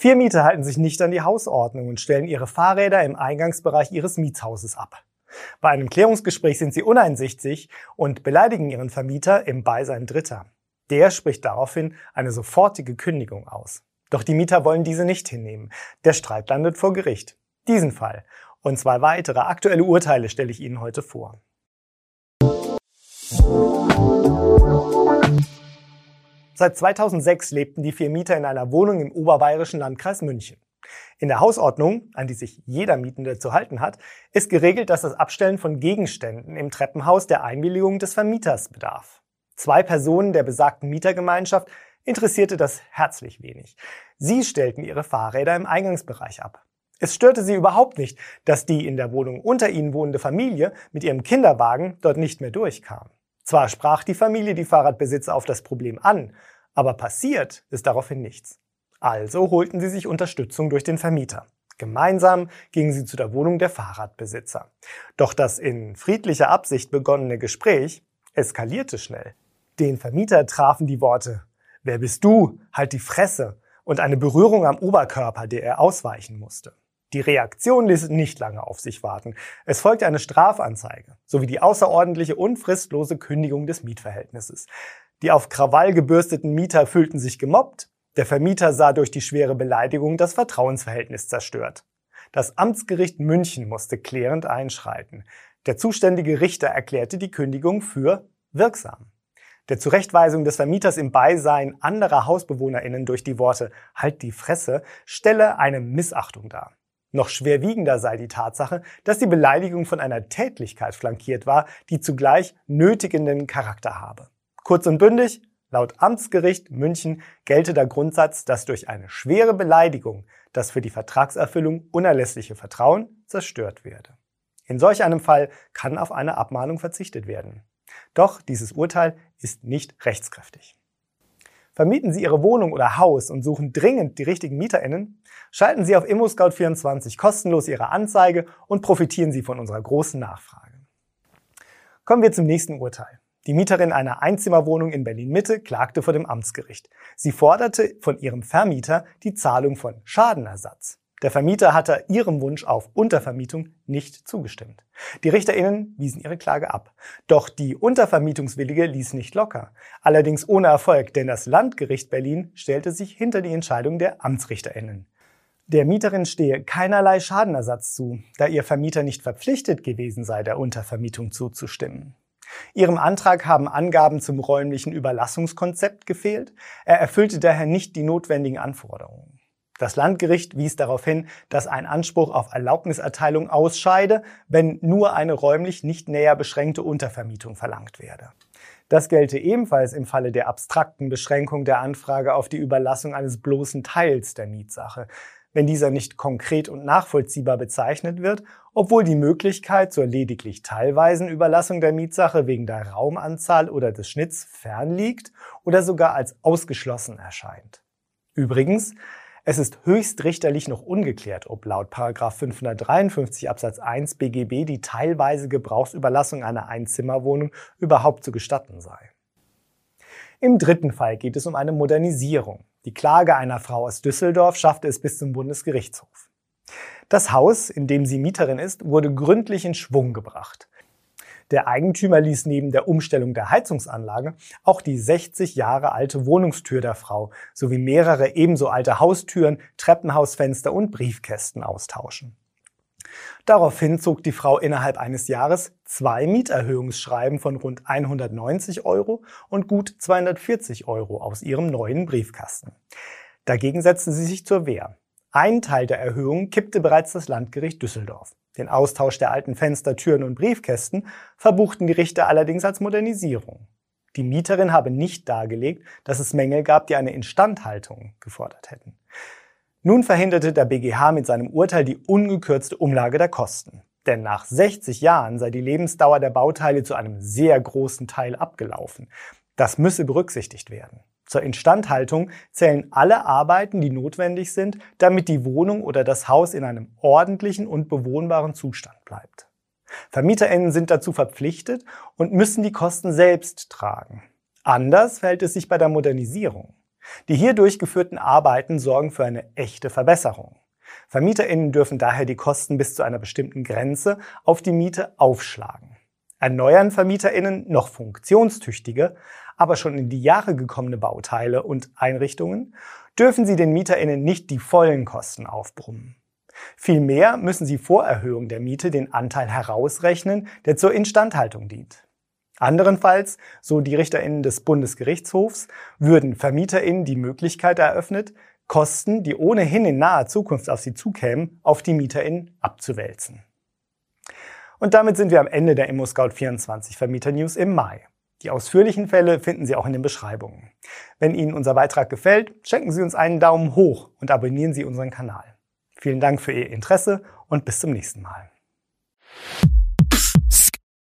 Vier Mieter halten sich nicht an die Hausordnung und stellen ihre Fahrräder im Eingangsbereich ihres Mietshauses ab. Bei einem Klärungsgespräch sind sie uneinsichtig und beleidigen ihren Vermieter im Beisein Dritter. Der spricht daraufhin eine sofortige Kündigung aus. Doch die Mieter wollen diese nicht hinnehmen. Der Streit landet vor Gericht. Diesen Fall und zwei weitere aktuelle Urteile stelle ich Ihnen heute vor. Seit 2006 lebten die vier Mieter in einer Wohnung im oberbayerischen Landkreis München. In der Hausordnung, an die sich jeder Mietende zu halten hat, ist geregelt, dass das Abstellen von Gegenständen im Treppenhaus der Einwilligung des Vermieters bedarf. Zwei Personen der besagten Mietergemeinschaft interessierte das herzlich wenig. Sie stellten ihre Fahrräder im Eingangsbereich ab. Es störte sie überhaupt nicht, dass die in der Wohnung unter ihnen wohnende Familie mit ihrem Kinderwagen dort nicht mehr durchkam. Zwar sprach die Familie die Fahrradbesitzer auf das Problem an, aber passiert ist daraufhin nichts. Also holten sie sich Unterstützung durch den Vermieter. Gemeinsam gingen sie zu der Wohnung der Fahrradbesitzer. Doch das in friedlicher Absicht begonnene Gespräch eskalierte schnell. Den Vermieter trafen die Worte Wer bist du? Halt die Fresse und eine Berührung am Oberkörper, der er ausweichen musste. Die Reaktion ließ nicht lange auf sich warten. Es folgte eine Strafanzeige sowie die außerordentliche und fristlose Kündigung des Mietverhältnisses. Die auf Krawall gebürsteten Mieter fühlten sich gemobbt, der Vermieter sah durch die schwere Beleidigung das Vertrauensverhältnis zerstört. Das Amtsgericht München musste klärend einschreiten. Der zuständige Richter erklärte die Kündigung für wirksam. Der Zurechtweisung des Vermieters im Beisein anderer HausbewohnerInnen durch die Worte Halt die Fresse stelle eine Missachtung dar. Noch schwerwiegender sei die Tatsache, dass die Beleidigung von einer Tätlichkeit flankiert war, die zugleich nötigenden Charakter habe. Kurz und bündig, laut Amtsgericht München gelte der Grundsatz, dass durch eine schwere Beleidigung das für die Vertragserfüllung unerlässliche Vertrauen zerstört werde. In solch einem Fall kann auf eine Abmahnung verzichtet werden. Doch dieses Urteil ist nicht rechtskräftig. Vermieten Sie Ihre Wohnung oder Haus und suchen dringend die richtigen MieterInnen? Schalten Sie auf ImmoScout24 kostenlos Ihre Anzeige und profitieren Sie von unserer großen Nachfrage. Kommen wir zum nächsten Urteil. Die Mieterin einer Einzimmerwohnung in Berlin-Mitte klagte vor dem Amtsgericht. Sie forderte von ihrem Vermieter die Zahlung von Schadenersatz. Der Vermieter hatte ihrem Wunsch auf Untervermietung nicht zugestimmt. Die RichterInnen wiesen ihre Klage ab. Doch die Untervermietungswillige ließ nicht locker. Allerdings ohne Erfolg, denn das Landgericht Berlin stellte sich hinter die Entscheidung der AmtsrichterInnen. Der Mieterin stehe keinerlei Schadenersatz zu, da ihr Vermieter nicht verpflichtet gewesen sei, der Untervermietung zuzustimmen. Ihrem Antrag haben Angaben zum räumlichen Überlassungskonzept gefehlt. Er erfüllte daher nicht die notwendigen Anforderungen. Das Landgericht wies darauf hin, dass ein Anspruch auf Erlaubniserteilung ausscheide, wenn nur eine räumlich nicht näher beschränkte Untervermietung verlangt werde. Das gelte ebenfalls im Falle der abstrakten Beschränkung der Anfrage auf die Überlassung eines bloßen Teils der Mietsache, wenn dieser nicht konkret und nachvollziehbar bezeichnet wird, obwohl die Möglichkeit zur lediglich teilweisen Überlassung der Mietsache wegen der Raumanzahl oder des Schnitts fern liegt oder sogar als ausgeschlossen erscheint. Übrigens, es ist höchstrichterlich noch ungeklärt, ob laut 553 Absatz 1 BGB die teilweise Gebrauchsüberlassung einer Einzimmerwohnung überhaupt zu gestatten sei. Im dritten Fall geht es um eine Modernisierung. Die Klage einer Frau aus Düsseldorf schaffte es bis zum Bundesgerichtshof. Das Haus, in dem sie Mieterin ist, wurde gründlich in Schwung gebracht. Der Eigentümer ließ neben der Umstellung der Heizungsanlage auch die 60 Jahre alte Wohnungstür der Frau sowie mehrere ebenso alte Haustüren, Treppenhausfenster und Briefkästen austauschen. Daraufhin zog die Frau innerhalb eines Jahres zwei Mieterhöhungsschreiben von rund 190 Euro und gut 240 Euro aus ihrem neuen Briefkasten. Dagegen setzte sie sich zur Wehr. Ein Teil der Erhöhung kippte bereits das Landgericht Düsseldorf. Den Austausch der alten Fenster, Türen und Briefkästen verbuchten die Richter allerdings als Modernisierung. Die Mieterin habe nicht dargelegt, dass es Mängel gab, die eine Instandhaltung gefordert hätten. Nun verhinderte der BGH mit seinem Urteil die ungekürzte Umlage der Kosten. Denn nach 60 Jahren sei die Lebensdauer der Bauteile zu einem sehr großen Teil abgelaufen. Das müsse berücksichtigt werden. Zur Instandhaltung zählen alle Arbeiten, die notwendig sind, damit die Wohnung oder das Haus in einem ordentlichen und bewohnbaren Zustand bleibt. VermieterInnen sind dazu verpflichtet und müssen die Kosten selbst tragen. Anders verhält es sich bei der Modernisierung. Die hier durchgeführten Arbeiten sorgen für eine echte Verbesserung. VermieterInnen dürfen daher die Kosten bis zu einer bestimmten Grenze auf die Miete aufschlagen. Erneuern VermieterInnen noch funktionstüchtige, aber schon in die Jahre gekommene Bauteile und Einrichtungen, dürfen sie den MieterInnen nicht die vollen Kosten aufbrummen. Vielmehr müssen sie vor Erhöhung der Miete den Anteil herausrechnen, der zur Instandhaltung dient. Anderenfalls, so die RichterInnen des Bundesgerichtshofs, würden VermieterInnen die Möglichkeit eröffnet, Kosten, die ohnehin in naher Zukunft auf sie zukämen, auf die MieterInnen abzuwälzen. Und damit sind wir am Ende der ImmoScout24 Vermieter News im Mai. Die ausführlichen Fälle finden Sie auch in den Beschreibungen. Wenn Ihnen unser Beitrag gefällt, schenken Sie uns einen Daumen hoch und abonnieren Sie unseren Kanal. Vielen Dank für Ihr Interesse und bis zum nächsten Mal.